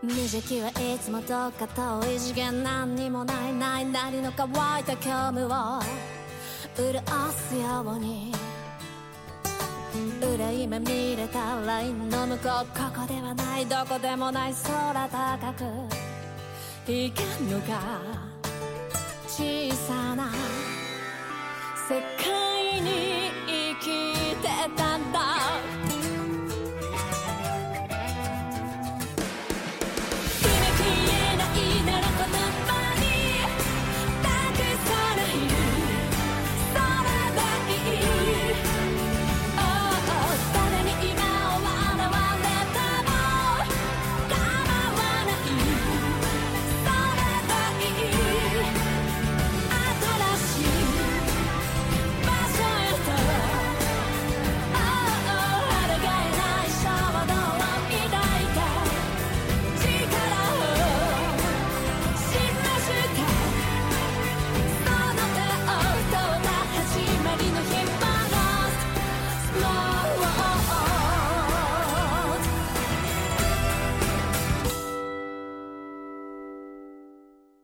無邪気はいつもどっか遠い次元何にもないないなりの乾いた虚無を潤すように。憂い目見れたラインの向こうここではないどこでもない空高く。光るのが小さな